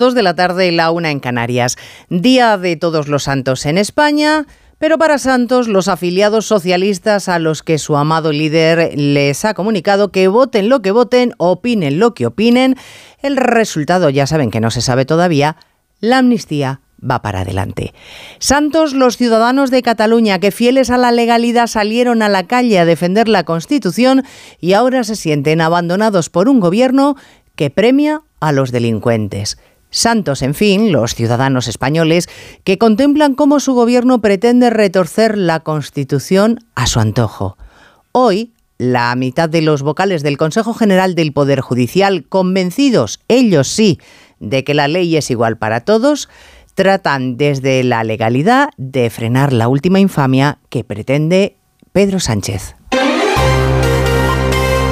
De la tarde, la una en Canarias. Día de Todos los Santos en España. Pero para Santos, los afiliados socialistas a los que su amado líder les ha comunicado que voten lo que voten, opinen lo que opinen, el resultado ya saben que no se sabe todavía, la amnistía va para adelante. Santos, los ciudadanos de Cataluña que fieles a la legalidad salieron a la calle a defender la Constitución y ahora se sienten abandonados por un gobierno que premia a los delincuentes. Santos, en fin, los ciudadanos españoles que contemplan cómo su gobierno pretende retorcer la Constitución a su antojo. Hoy, la mitad de los vocales del Consejo General del Poder Judicial, convencidos, ellos sí, de que la ley es igual para todos, tratan desde la legalidad de frenar la última infamia que pretende Pedro Sánchez.